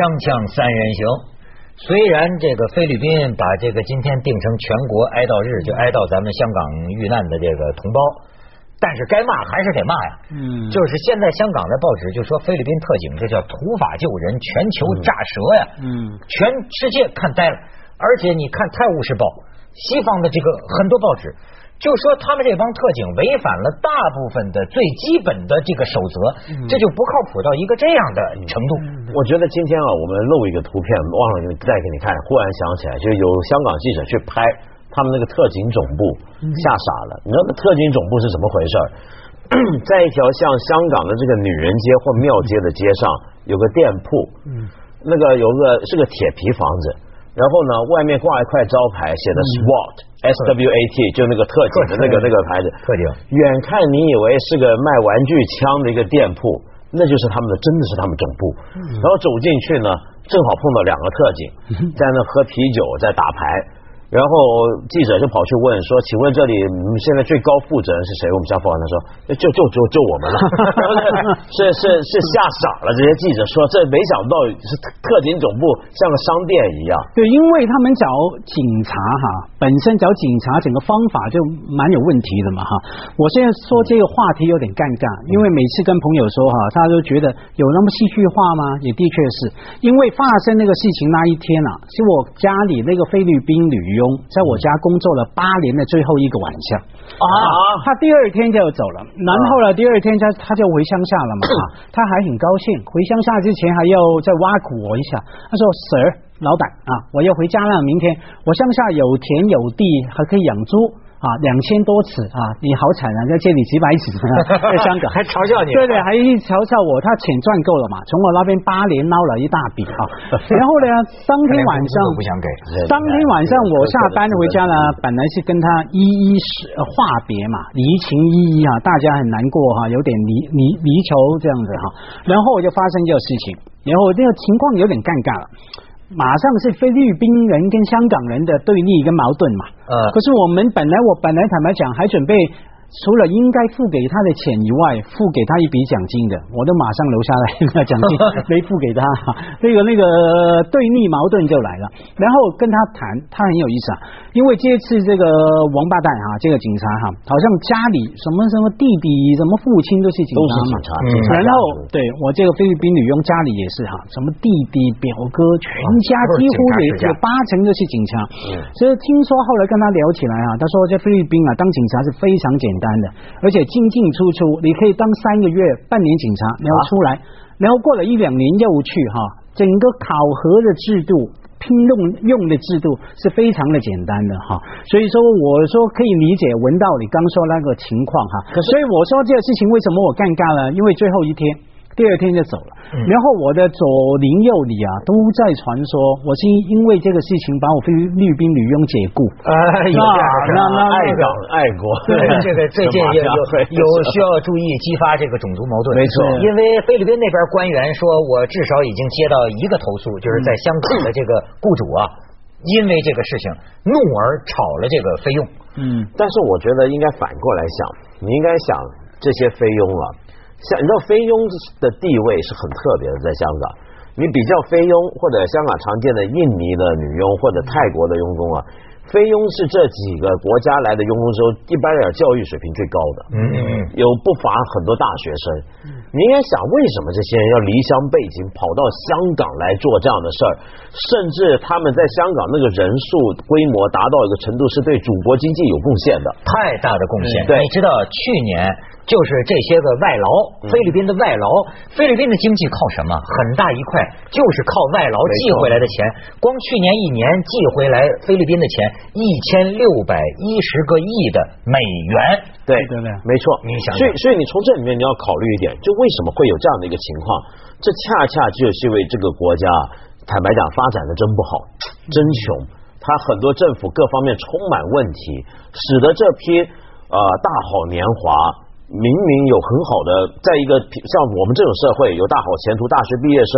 锵锵三人行，虽然这个菲律宾把这个今天定成全国哀悼日，就哀悼咱们香港遇难的这个同胞，但是该骂还是得骂呀。嗯，就是现在香港的报纸就说菲律宾特警这叫土法救人，全球炸舌呀。嗯，全世界看呆了，而且你看《泰晤士报》，西方的这个很多报纸。就说他们这帮特警违反了大部分的最基本的这个守则，这就不靠谱到一个这样的程度。我觉得今天啊，我们露一个图片，忘了再给你看。忽然想起来，就有香港记者去拍他们那个特警总部，吓傻了。你知道特警总部是怎么回事？在一条像香港的这个女人街或庙街的街上，有个店铺，那个有个是个铁皮房子。然后呢，外面挂一块招牌，写的 SWAT S W A T，就那个特警的那个那个牌子。特警。远看你以为是个卖玩具枪的一个店铺，那就是他们的，真的是他们总部。然后走进去呢，正好碰到两个特警在那喝啤酒，在打牌。然后记者就跑去问说：“请问这里现在最高负责人是谁？”我们家保安他说：“就就就就我们了。”是是是吓傻了这些记者说：“这没想到是特警总部像个商店一样。”对，因为他们找警察哈，本身找警察整个方法就蛮有问题的嘛哈。我现在说这个话题有点尴尬，因为每次跟朋友说哈，大家都觉得有那么戏剧化吗？也的确是因为发生那个事情那一天啊，是我家里那个菲律宾旅游。在我家工作了八年的最后一个晚上啊，他第二天就走了，然后呢，第二天他他就回乡下了嘛，他还很高兴，回乡下之前还要再挖苦我一下，他说：“Sir，老板啊，我要回家了，明天。我乡下有田有地，还可以养猪。”啊，两千多尺啊！你好惨啊，要借你几百尺 在香港还嘲笑你，对对，还一嘲笑我，他钱赚够了嘛？从我那边八年捞了一大笔啊！然后呢，当天晚上不想给，当天晚上我下班回家呢，本来是跟他一一是话别嘛，离情依依啊，大家很难过哈，有点离离离愁这样子哈。然后我就发生这个事情，然后这个情况有点尴尬了。马上是菲律宾人跟香港人的对立跟矛盾嘛，呃，可是我们本来我本来坦白讲还准备。除了应该付给他的钱以外，付给他一笔奖金的，我都马上留下来那奖金没付给他，那个那个对立矛盾就来了。然后跟他谈，他很有意思啊，因为这次这个王八蛋啊，这个警察哈，好像家里什么什么弟弟、什么父亲都是警察嘛，然后对我这个菲律宾女佣家里也是哈，什么弟弟、表哥，全家几乎也有八成都是警察。所以听说后来跟他聊起来啊，他说在菲律宾啊，当警察是非常简。单的，而且进进出出，你可以当三个月、半年警察，然后出来，然后过了一两年又去哈。整个考核的制度、聘用用的制度是非常的简单的哈。所以说，我说可以理解文道你刚说那个情况哈。所以我说这个事情为什么我尴尬了？因为最后一天。第二天就走了，然后我的左邻右里啊都在传说，我是因为这个事情把我菲律宾女佣解雇。哎呀，那那爱港爱国，对 这个最近有有需要注意激发这个种族矛盾。没错，因为菲律宾那边官员说，我至少已经接到一个投诉，就是在香港的这个雇主啊，因为这个事情怒而炒了这个菲佣。嗯，但是我觉得应该反过来想，你应该想这些菲佣啊。像你知道菲佣的地位是很特别的，在香港，你比较菲佣或者香港常见的印尼的女佣或者泰国的佣工啊，菲佣是这几个国家来的佣工中，一般来讲教育水平最高的，嗯嗯嗯，有不乏很多大学生。你应该想，为什么这些人要离乡背井跑到香港来做这样的事儿？甚至他们在香港那个人数规模达到一个程度，是对祖国经济有贡献的，太大的贡献。对，你知道去年。就是这些个外劳，菲律宾的外劳，菲律宾的经济靠什么？很大一块就是靠外劳寄回来的钱。光去年一年寄回来菲律宾的钱一千六百一十个亿的美元。对对对，没错。你想，所以所以你从这里面你要考虑一点，就为什么会有这样的一个情况？这恰恰就是因为这个国家，坦白讲，发展的真不好，真穷。他很多政府各方面充满问题，使得这批呃大好年华。明明有很好的，在一个像我们这种社会有大好前途，大学毕业生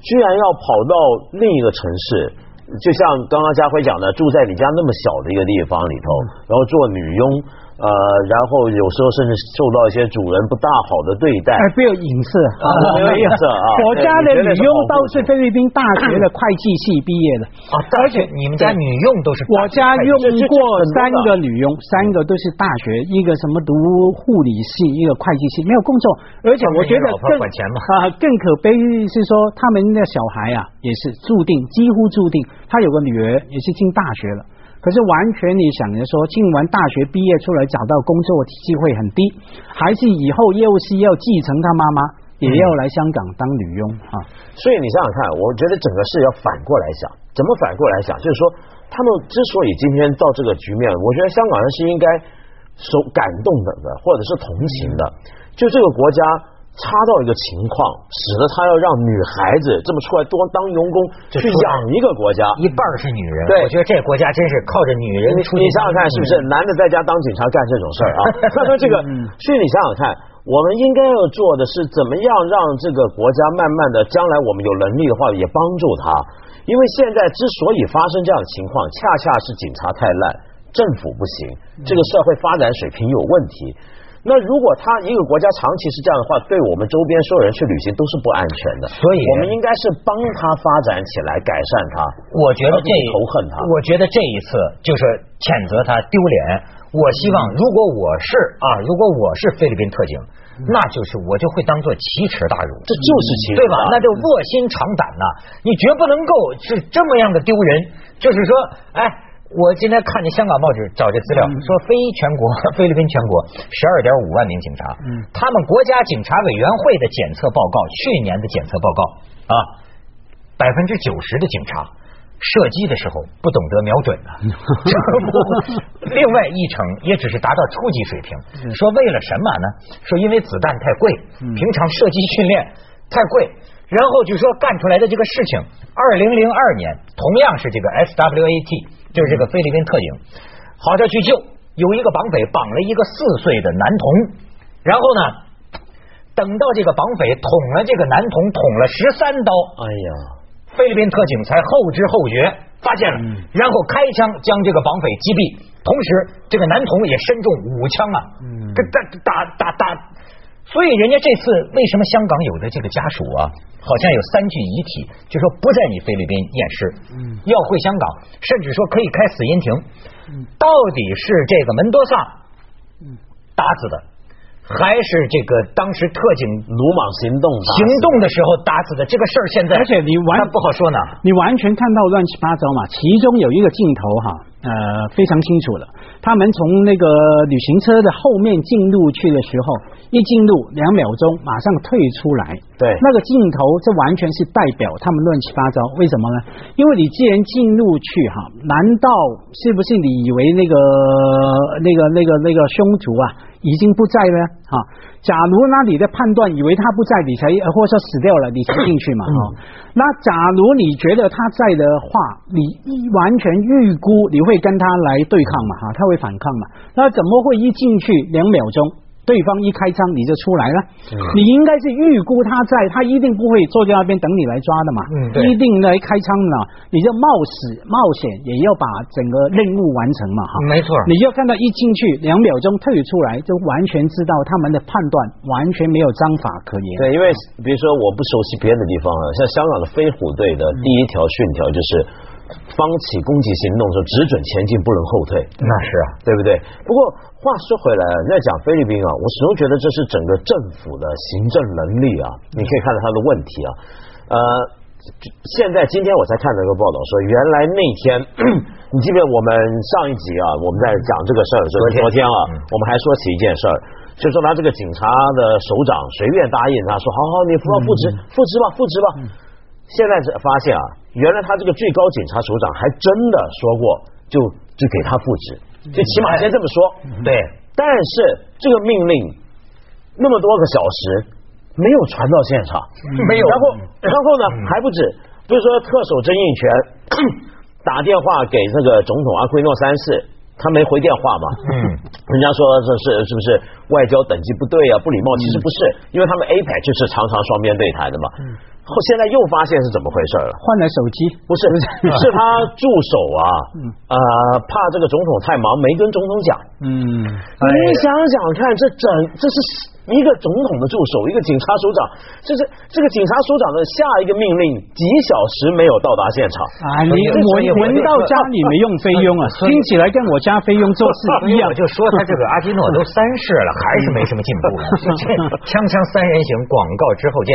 居然要跑到另一个城市，就像刚刚家辉讲的，住在你家那么小的一个地方里头，然后做女佣，呃，然后有时候甚至受到一些主人不大好的对待，哎，不有隐私啊，没有隐私啊。我家的女佣都是菲律宾大学的会计系毕业的。啊，而且你们家女佣都是我家用过三个女佣，三个都是大学，一个什么读护理系，一个会计系，没有工作。而且我觉得更啊更可悲是说他们的小孩啊也是注定几乎注定，他有个女儿也是进大学了。可是完全你想着说，进完大学毕业出来找到工作机会很低，还是以后又是要继承他妈妈，也要来香港当女佣啊？所以你想想看，我觉得整个事要反过来想，怎么反过来想？就是说，他们之所以今天到这个局面，我觉得香港人是应该受感动的，或者是同情的，就这个国家。差到一个情况，使得他要让女孩子这么出来多当佣工去养一个国家，一半是女人。对，我觉得这个国家真是靠着女人。你你想想看，是不是男的在家当警察干这种事儿啊？他说这个，所以你想想看，我们应该要做的是怎么样让这个国家慢慢的，将来我们有能力的话也帮助他。因为现在之所以发生这样的情况，恰恰是警察太烂，政府不行，这个社会发展水平有问题。那如果他一个国家长期是这样的话，对我们周边所有人去旅行都是不安全的。所以，我们应该是帮他发展起来，改善他。我觉得这仇恨他。我觉得这一次就是谴责他丢脸。我希望，如果我是啊，如果我是菲律宾特警，那就是我就会当做奇耻大辱。这就是奇耻，对吧？那就卧薪尝胆呐！你绝不能够是这么样的丢人。就是说，哎。我今天看见香港报纸找这资料，说非全国 菲律宾全国十二点五万名警察，他们国家警察委员会的检测报告，去年的检测报告啊，百分之九十的警察射击的时候不懂得瞄准 呢。另外一成也只是达到初级水平。说为了什么呢？说因为子弹太贵，平常射击训练太贵。然后就说干出来的这个事情，二零零二年同样是这个 SWAT。就是这个菲律宾特警，好着去救，有一个绑匪绑了一个四岁的男童，然后呢，等到这个绑匪捅了这个男童捅了十三刀，哎呀，菲律宾特警才后知后觉发现了，然后开枪将这个绑匪击毙，同时这个男童也身中五枪啊，这打打打打。所以人家这次为什么香港有的这个家属啊，好像有三具遗体，就说不在你菲律宾验尸，要回香港，甚至说可以开死因庭，到底是这个门多萨打死的？还是这个当时特警鲁莽行动行动的时候打死的这个事儿，现在而且你完不好说呢。你完全看到乱七八糟嘛？其中有一个镜头哈，呃，非常清楚了。他们从那个旅行车的后面进入去的时候，一进入两秒钟马上退出来。对，那个镜头这完全是代表他们乱七八糟。为什么呢？因为你既然进入去哈，难道是不是你以为那个那个那个那个凶徒啊？已经不在了哈。假如那你的判断以为他不在，你才或者说死掉了，你才进去嘛哈。那假如你觉得他在的话，你完全预估你会跟他来对抗嘛哈，他会反抗嘛。那怎么会一进去两秒钟？对方一开枪你就出来了，你应该是预估他在，他一定不会坐在那边等你来抓的嘛，嗯一定来开枪呢，你就冒死冒险也要把整个任务完成嘛哈，没错，你就看到一进去两秒钟退出来，就完全知道他们的判断完全没有章法可言。对，因为比如说我不熟悉别的地方啊，像香港的飞虎队的第一条训条就是。方起攻击行动的时候，只准前进，不能后退。那是啊，对不对？不过话说回来，在讲菲律宾啊，我始终觉得这是整个政府的行政能力啊。你可以看到他的问题啊。呃，现在今天我才看到一个报道说，原来那天 你记得我们上一集啊，我们在讲这个事儿，是昨天啊，我们还说起一件事儿，就说他这个警察的首长随便答应他说，好好，你付复职，复职吧，复职吧。现在是发现啊，原来他这个最高警察首长还真的说过，就就给他复职，就起码先这么说。对，但是这个命令那么多个小时没有传到现场，没有。然后然后呢还不止，比如说特首曾荫权打电话给那个总统阿奎诺三世，他没回电话嘛？嗯，人家说这是是不是外交等级不对啊，不礼貌？其实不是，因为他们 APEC 就是常常双边对谈的嘛。后现在又发现是怎么回事了？换了手机，不是，是他助手啊，呃，怕这个总统太忙，没跟总统讲。嗯，你想想看，这整这是一个总统的助手，一个警察首长，这是这个警察首长的下一个命令，几小时没有到达现场啊！你闻闻到家里没用菲佣啊，听起来跟我家菲佣做事一样。我就说他这个阿基诺都三世了，还是没什么进步。锵锵三人行，广告之后见。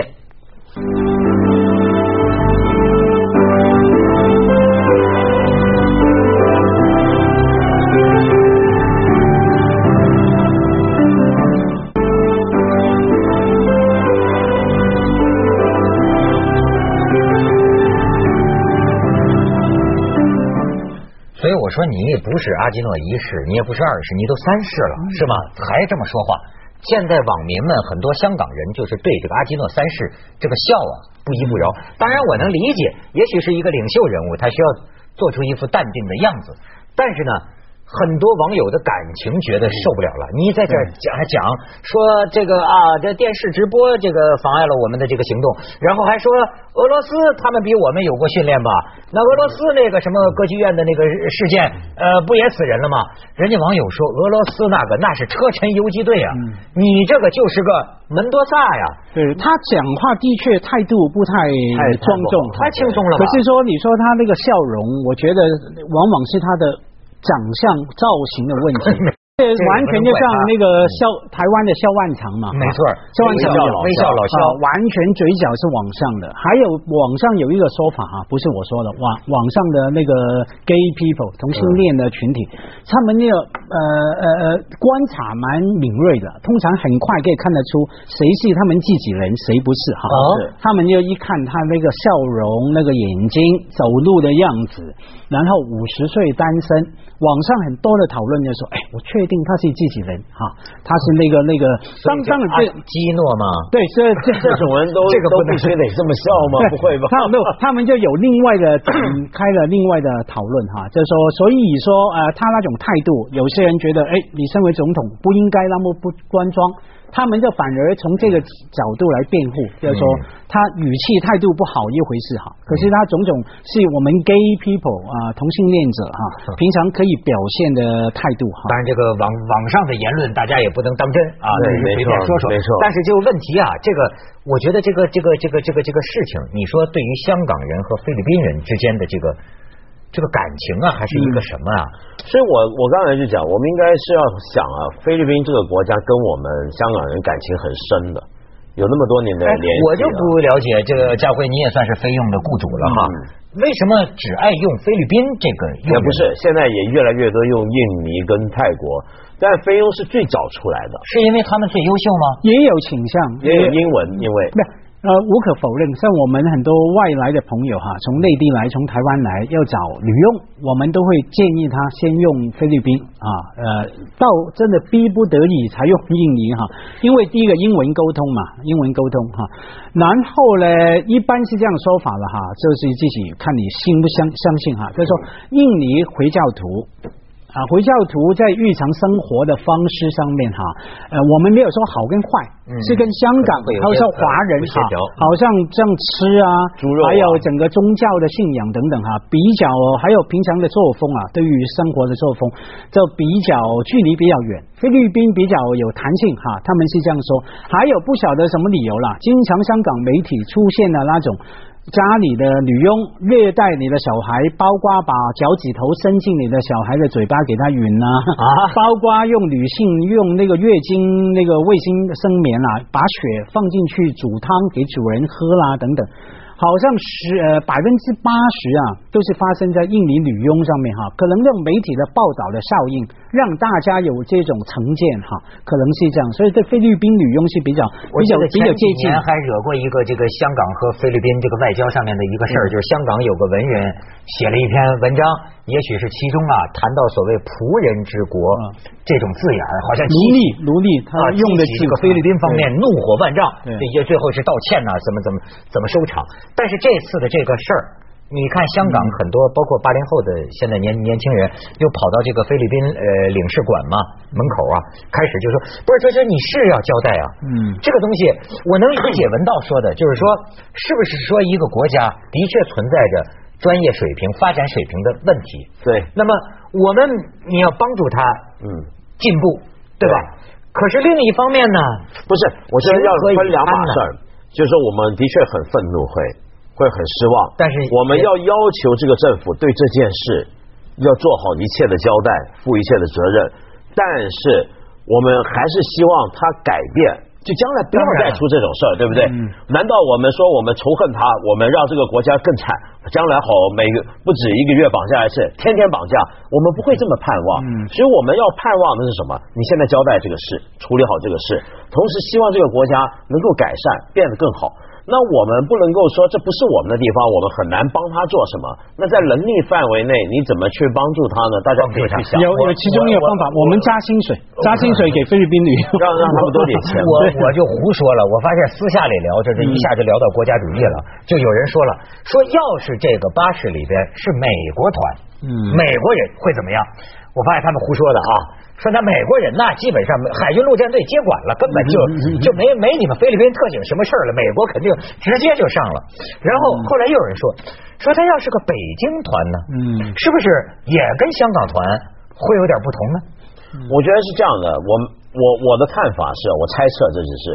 我说，你也不是阿基诺一世，你也不是二世，你都三世了，是吗？还这么说话？现在网民们很多香港人就是对这个阿基诺三世这个笑啊不依不饶。当然我能理解，也许是一个领袖人物，他需要做出一副淡定的样子。但是呢。很多网友的感情觉得受不了了，你在这讲还讲说这个啊，这电视直播这个妨碍了我们的这个行动，然后还说俄罗斯他们比我们有过训练吧？那俄罗斯那个什么歌剧院的那个事件，呃，不也死人了吗？人家网友说俄罗斯那个那是车臣游击队啊，你这个就是个门多萨呀。对他讲话的确态度不太庄重，太轻松了。可是说你说他那个笑容，我觉得往往是他的。长相造型的问题。这完全就像那个肖台湾的肖万长嘛，没错，肖万长微笑老笑，完全嘴角是往上的。还有网上有一个说法啊，不是我说的，网网上的那个 gay people 同性恋的群体，他们那个呃呃呃观察蛮敏锐的，通常很快可以看得出谁是他们自己人，谁不是哈。他们就一看他那个笑容、那个眼睛、走路的样子，然后五十岁单身，网上很多的讨论就说，哎，我确。定他是自己人哈，他是那个那个当当然这基诺嘛？对，这这这种人都这个都必须得这么笑吗？不会吧？他们就有另外的展开了另外的讨论哈，就是说，所以说呃，他那种态度，有些人觉得，哎，你身为总统不应该那么不端庄。他们就反而从这个角度来辩护，就是说他语气态度不好一回事哈，可是他种种是我们 gay people 啊同性恋者哈平常可以表现的态度哈。当然，这个网网上的言论大家也不能当真啊，随便说说。没错。但是就问题啊，这个我觉得这个这个这个这个这个事情，你说对于香港人和菲律宾人之间的这个。这个感情啊，还是一个什么啊？所以我我刚才就讲，我们应该是要想啊，菲律宾这个国家跟我们香港人感情很深的，有那么多年的联系。我就不了解这个佳慧，你也算是菲佣的雇主了哈。为什么只爱用菲律宾这个？也不是，现在也越来越多用印尼跟泰国，但菲佣是最早出来的，是因为他们最优秀吗？也有倾向，也有英文，因为。呃，无可否认，像我们很多外来的朋友哈，从内地来，从台湾来要找旅用，我们都会建议他先用菲律宾啊，呃，到真的逼不得已才用印尼哈，因为第一个英文沟通嘛，英文沟通哈，然后呢，一般是这样说法了哈，就是自己看你信不相相信哈，就是说印尼回教徒。啊，回教徒在日常生活的方式上面哈，呃，我们没有说好跟坏，是跟香港，还有说华人哈，好像这样吃啊，还有整个宗教的信仰等等哈，比较还有平常的作风啊，对于生活的作风，就比较距离比较远。菲律宾比较有弹性哈，他们是这样说，还有不晓得什么理由啦，经常香港媒体出现的那种。家里的女佣虐待你的小孩，包括把脚趾头伸进你的小孩的嘴巴给他吮呐，啊，包括用女性用那个月经那个卫星生棉啊，把血放进去煮汤给主人喝啦等等。好像十呃百分之八十啊，都是发生在印尼女佣上面哈，可能用媒体的报道的效应，让大家有这种成见哈，可能是这样，所以对菲律宾女佣是比较比较比较接近。还惹过一个这个香港和菲律宾这个外交上面的一个事儿，就是香港有个文人写了一篇文章，也许是其中啊谈到所谓仆人之国这种字眼，好像奴隶奴隶他用的这个菲律宾方面怒火万丈，这些最后是道歉呐，怎么怎么怎么收场。但是这次的这个事儿，你看香港很多，包括八零后的现在年年轻人，又跑到这个菲律宾呃领事馆嘛门口啊，开始就说，不是，这这你是要交代啊，嗯，这个东西我能理解文道说的，就是说，是不是说一个国家的确存在着专业水平、发展水平的问题？对，那么我们你要帮助他，嗯，进步，对吧？可是另一方面呢，不是，我觉得要分两码事儿，就是说我们的确很愤怒会。会很失望，但是我们要要求这个政府对这件事要做好一切的交代，负一切的责任。但是我们还是希望他改变，就将来不要再出这种事儿，对不对？难道我们说我们仇恨他，我们让这个国家更惨，将来好每个不止一个月绑架一次，天天绑架，我们不会这么盼望。所以我们要盼望的是什么？你现在交代这个事，处理好这个事，同时希望这个国家能够改善，变得更好。那我们不能够说这不是我们的地方，我们很难帮他做什么。那在能力范围内，你怎么去帮助他呢？大家可以去想。有有其中一个方法，我们加薪水，加薪水给菲律宾旅游，让让他们多点钱。我我就胡说了。我发现私下里聊，这这一下就聊到国家主义了。就有人说了，说要是这个巴士里边是美国团，嗯，美国人会怎么样？我发现他们胡说的啊。说那美国人那基本上海军陆战队接管了，根本就就没没你们菲律宾特警什么事儿了。美国肯定直接就上了。然后后来又有人说，说他要是个北京团呢，嗯，是不是也跟香港团会有点不同呢？我觉得是这样的。我我我的看法是我猜测这只是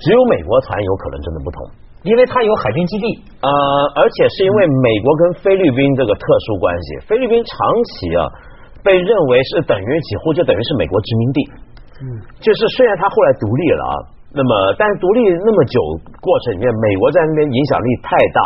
只有美国团有可能真的不同，因为他有海军基地呃，而且是因为美国跟菲律宾这个特殊关系，菲律宾长期啊。被认为是等于几乎就等于是美国殖民地，嗯，就是虽然他后来独立了啊，那么但是独立那么久过程里面，美国在那边影响力太大。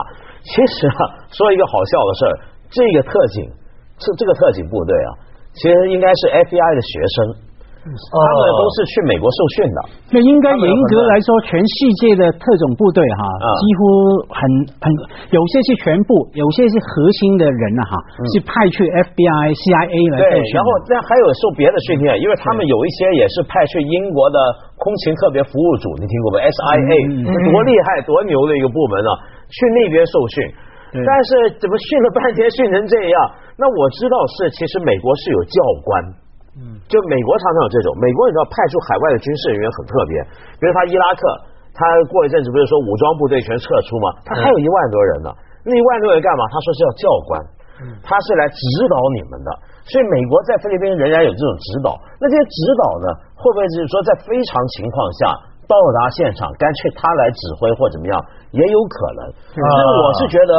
其实啊，说一个好笑的事儿，这个特警，这这个特警部队啊，其实应该是 FBI 的学生。他们都是去美国受训的。那应该严格来说，全世界的特种部队哈，几乎很很有些是全部，有些是核心的人呢哈，是派去 FBI、CIA 来受训。然后那还有受别的训练，因为他们有一些也是派去英国的空勤特别服务组，你听过没？SIA 多厉害、多牛的一个部门啊，去那边受训。但是怎么训了半天训成这样？那我知道是，其实美国是有教官。就美国常常有这种，美国你知道派出海外的军事人员很特别，比如他伊拉克，他过一阵子不是说武装部队全撤出吗？他还有一万多人呢，那一万多人干嘛？他说是要教官，他是来指导你们的。所以美国在菲律宾仍然有这种指导，那这些指导呢，会不会就是说在非常情况下到达现场，干脆他来指挥或怎么样，也有可能。所以我是觉得。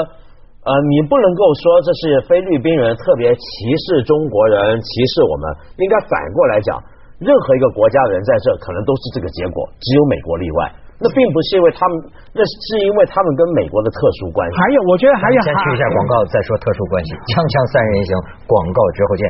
呃，你不能够说这是菲律宾人特别歧视中国人，歧视我们，应该反过来讲，任何一个国家的人在这可能都是这个结果，只有美国例外。那并不是因为他们，那是因为他们跟美国的特殊关系。还有，我觉得还有，先去一下广告，再说特殊关系。锵锵三人行，广告之后见。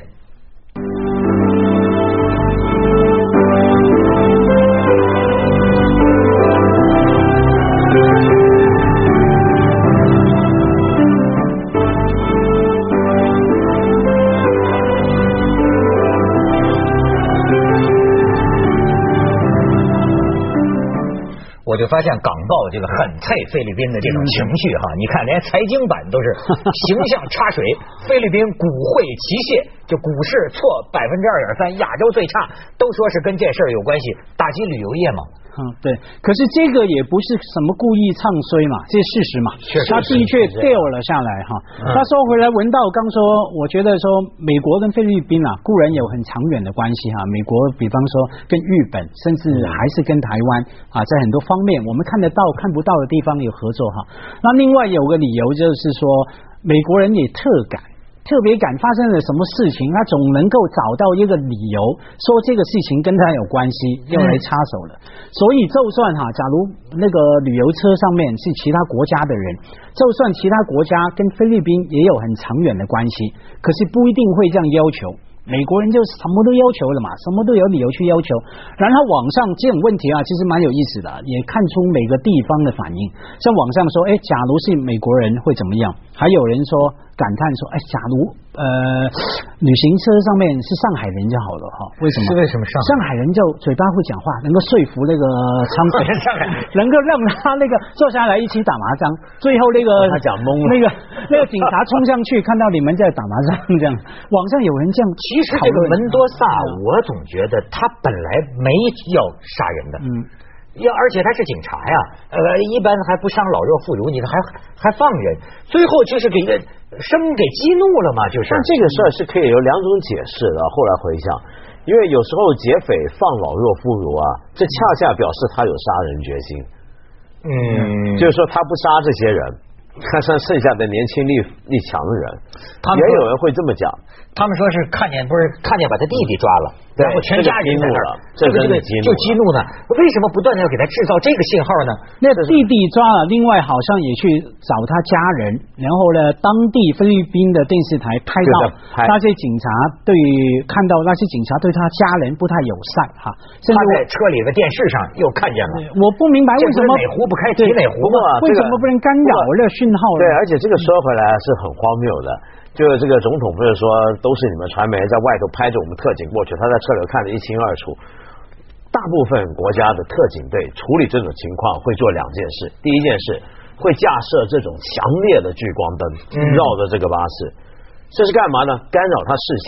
发现港报这个很配菲律宾的这种情绪哈，你看连财经版都是 形象插水，菲律宾股汇齐泄，就股市错百分之二点三，亚洲最差，都说是跟这事儿有关系，打击旅游业嘛。嗯，对，可是这个也不是什么故意唱衰嘛，这是事实嘛。他的确掉了下来哈。他说回来，文道刚说，我觉得说美国跟菲律宾啊，固然有很长远的关系哈。美国比方说跟日本，甚至还是跟台湾啊，在很多方面我们看得到看不到的地方有合作哈。那另外有个理由就是说，美国人也特感。特别感发生了什么事情，他总能够找到一个理由，说这个事情跟他有关系，又来插手了。所以，就算哈，假如那个旅游车上面是其他国家的人，就算其他国家跟菲律宾也有很长远的关系，可是不一定会这样要求。美国人就什么都要求了嘛，什么都有理由去要求。然后网上这种问题啊，其实蛮有意思的，也看出每个地方的反应。像网上说，哎，假如是美国人会怎么样？还有人说。感叹说：“哎，假如呃旅行车上面是上海人就好了哈？为什么？是为什么上上海人就嘴巴会讲话，能够说服那个仓鬼，上海能够让他那个坐下来一起打麻将，最后那个他讲懵了。那个那个警察冲上去看到你们在打麻将，这样。网上有人这样其实这个门多萨，我总觉得他本来没要杀人的，嗯，要而且他是警察呀，呃，一般还不伤老弱妇孺，你还还放人，最后就是给生给激怒了嘛，就是。但这个事儿是可以有两种解释的。后来回想，因为有时候劫匪放老弱妇孺啊，这恰恰表示他有杀人决心。嗯，就是说他不杀这些人，看上剩下的年轻力力强的人，他们也有人会这么讲。他们说是看见不是看见把他弟弟抓了，对然后全家人在那儿，这个激怒了这这个真的激怒了就激怒呢。为什么不断的要给他制造这个信号呢？那弟弟抓了，另外好像也去找他家人，然后呢，当地菲律宾的电视台拍到拍那些警察对看到那些警察对他家人不太友善哈，甚他在车里的电视上又看见了，我我不明白为什么哪壶不开提哪壶嘛？为什么不能干扰那讯号呢？对，而且这个说回来是很荒谬的。就是这个总统不是说都是你们传媒在外头拍着我们特警过去，他在车里看得一清二楚。大部分国家的特警队处理这种情况会做两件事，第一件事会架设这种强烈的聚光灯绕着这个巴士，这是干嘛呢？干扰他视线，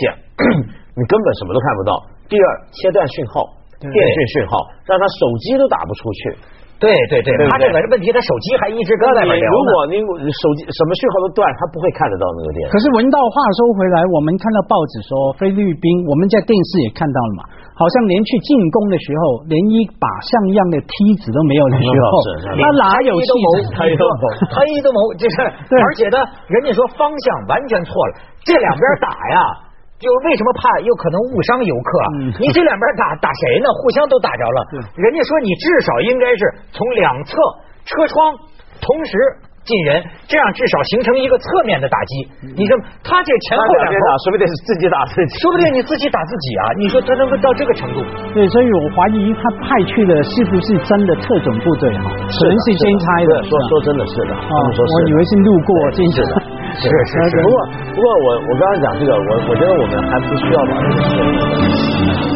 你根本什么都看不到。第二，切断讯号，电讯讯号，让他手机都打不出去。对对对对对他这个问题，他手机还一直搁在那聊。如果你手机什么讯号都断，他不会看得到那个电视。可是文道话说回来，我们看到报纸说菲律宾，我们在电视也看到了嘛，好像连去进攻的时候，连一把像样的梯子都没有的时候 他哪有气？他一都谋他一都谋，这是而且呢，人家说方向完全错了，这两边打呀。就为什么怕有可能误伤游客啊？你这两边打打谁呢？互相都打着了。人家说你至少应该是从两侧车窗同时进人，这样至少形成一个侧面的打击。你说他这前后两边打，说不定是自己打自己。说不定你自己打自己啊！你说他能够到这个程度？对，所以我怀疑他派去的是不是真的特种部队哈？可能是先差的。说说真的是的，他哦们说，是的我以为是路过进去的。是是是。不过不过我我刚才讲这个，我我觉得我们还不需要把这个事